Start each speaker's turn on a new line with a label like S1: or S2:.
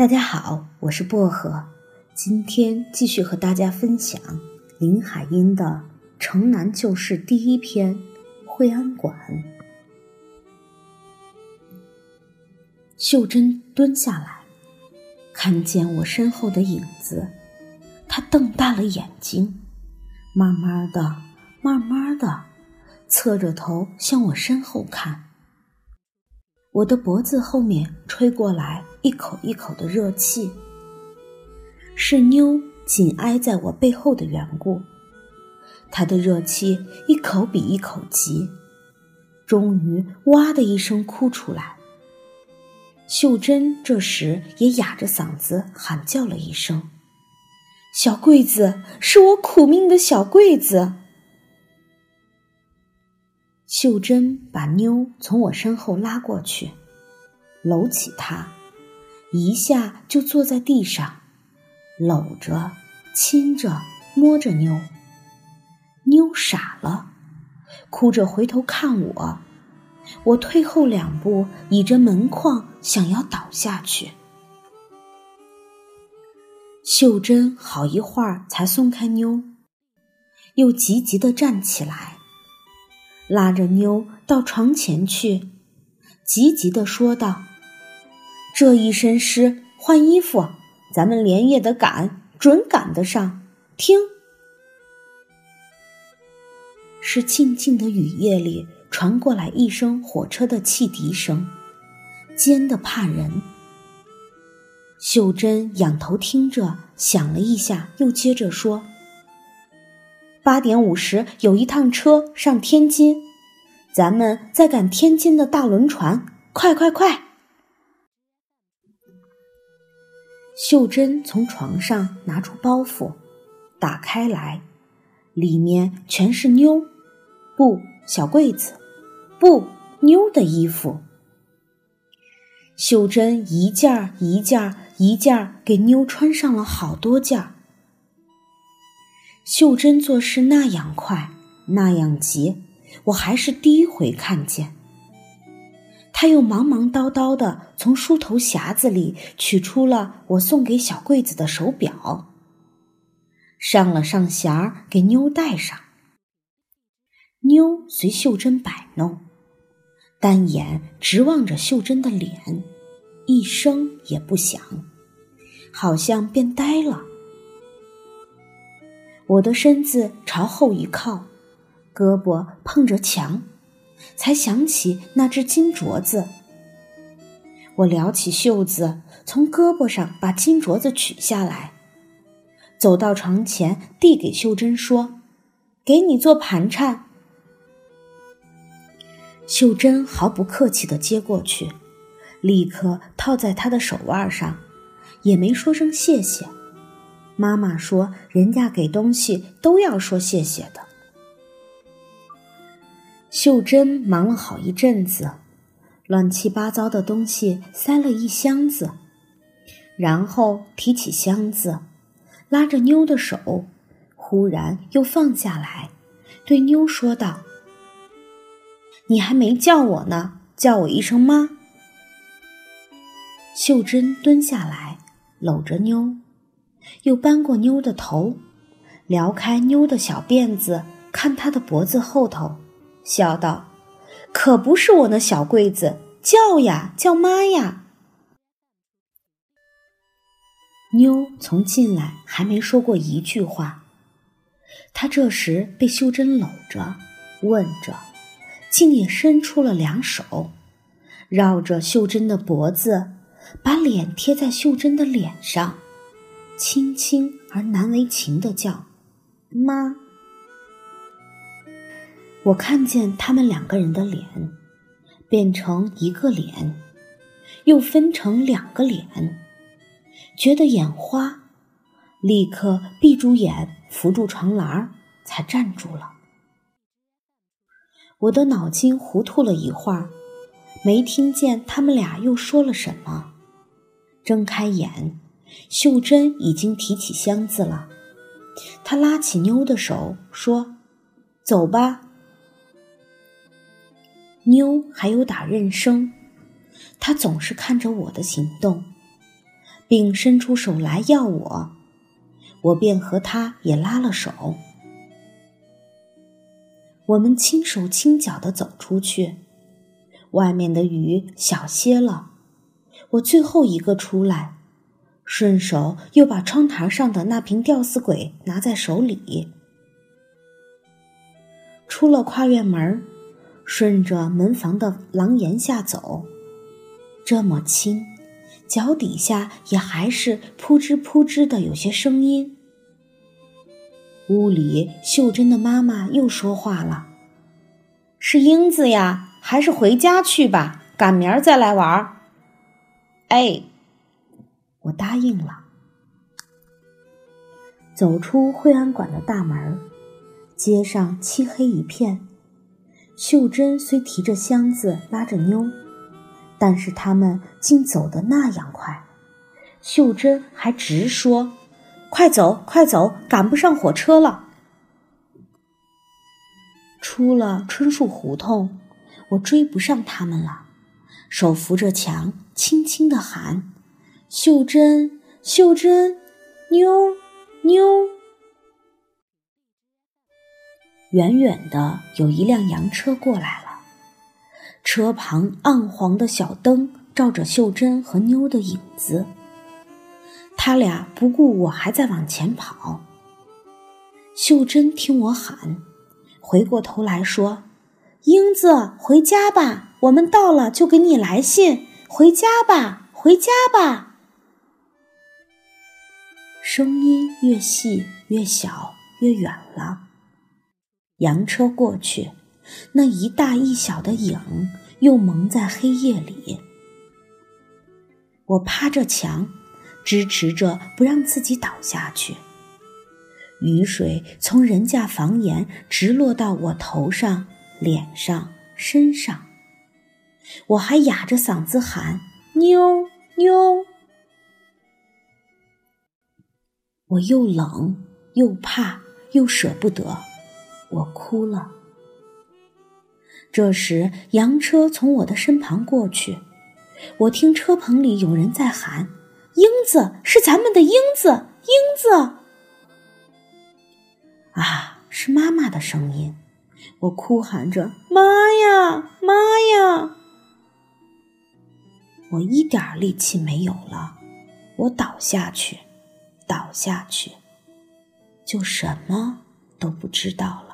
S1: 大家好，我是薄荷，今天继续和大家分享林海音的《城南旧事》第一篇《惠安馆》。秀珍蹲下来，看见我身后的影子，她瞪大了眼睛，慢慢的、慢慢的，侧着头向我身后看。我的脖子后面吹过来一口一口的热气，是妞紧挨在我背后的缘故。她的热气一口比一口急，终于哇的一声哭出来。秀珍这时也哑着嗓子喊叫了一声：“小桂子，是我苦命的小桂子。”秀珍把妞从我身后拉过去，搂起她，一下就坐在地上，搂着、亲着、摸着妞。妞傻了，哭着回头看我，我退后两步，倚着门框想要倒下去。秀珍好一会儿才松开妞，又急急的站起来。拉着妞到床前去，急急地说道：“这一身湿，换衣服，咱们连夜的赶，准赶得上。”听，是静静的雨夜里传过来一声火车的汽笛声，尖的怕人。秀珍仰头听着，想了一下，又接着说。八点五十有一趟车上天津，咱们在赶天津的大轮船，快快快！秀珍从床上拿出包袱，打开来，里面全是妞，不小柜子，不妞的衣服。秀珍一件儿一件儿一件儿给妞穿上了好多件儿。秀珍做事那样快，那样急，我还是第一回看见。他又忙忙叨叨的从梳头匣子里取出了我送给小桂子的手表，上了上弦儿给妞戴上。妞随秀珍摆弄，单眼直望着秀珍的脸，一声也不响，好像变呆了。我的身子朝后一靠，胳膊碰着墙，才想起那只金镯子。我撩起袖子，从胳膊上把金镯子取下来，走到床前，递给秀珍说：“给你做盘缠。”秀珍毫不客气地接过去，立刻套在她的手腕上，也没说声谢谢。妈妈说：“人家给东西都要说谢谢的。”秀珍忙了好一阵子，乱七八糟的东西塞了一箱子，然后提起箱子，拉着妞的手，忽然又放下来，对妞说道：“你还没叫我呢，叫我一声妈。”秀珍蹲下来，搂着妞。又扳过妞的头，撩开妞的小辫子，看她的脖子后头，笑道：“可不是我那小桂子，叫呀叫妈呀。”妞从进来还没说过一句话，她这时被秀珍搂着，问着，竟也伸出了两手，绕着秀珍的脖子，把脸贴在秀珍的脸上。轻轻而难为情的叫“妈”，我看见他们两个人的脸变成一个脸，又分成两个脸，觉得眼花，立刻闭住眼，扶住床栏才站住了。我的脑筋糊涂了一会儿，没听见他们俩又说了什么，睁开眼。秀珍已经提起箱子了，她拉起妞的手说：“走吧。”妞还有打认生，她总是看着我的行动，并伸出手来要我，我便和他也拉了手。我们轻手轻脚的走出去，外面的雨小些了。我最后一个出来，顺手又把窗台上的那瓶吊死鬼拿在手里。出了跨院门，顺着门房的廊檐下走，这么轻，脚底下也还是扑吱扑吱的有些声音。屋里，秀珍的妈妈又说话了：“是英子呀，还是回家去吧，赶明儿再来玩。”哎，我答应了。走出惠安馆的大门，街上漆黑一片。秀珍虽提着箱子拉着妞，但是他们竟走得那样快。秀珍还直说。快走，快走，赶不上火车了。出了椿树胡同，我追不上他们了，手扶着墙，轻轻的喊：“秀珍，秀珍，妞，妞。”远远的有一辆洋车过来了，车旁暗黄的小灯照着秀珍和妞的影子。他俩不顾我还在往前跑。秀珍听我喊，回过头来说：“英子，回家吧，我们到了就给你来信。回家吧，回家吧。”声音越细越小，越远了。洋车过去，那一大一小的影又蒙在黑夜里。我趴着墙。支持着不让自己倒下去。雨水从人家房檐直落到我头上、脸上、身上，我还哑着嗓子喊：“妞妞！”我又冷又怕又舍不得，我哭了。这时，洋车从我的身旁过去，我听车棚里有人在喊。英子是咱们的英子，英子啊，是妈妈的声音。我哭喊着：“妈呀，妈呀！”我一点力气没有了，我倒下去，倒下去，就什么都不知道了。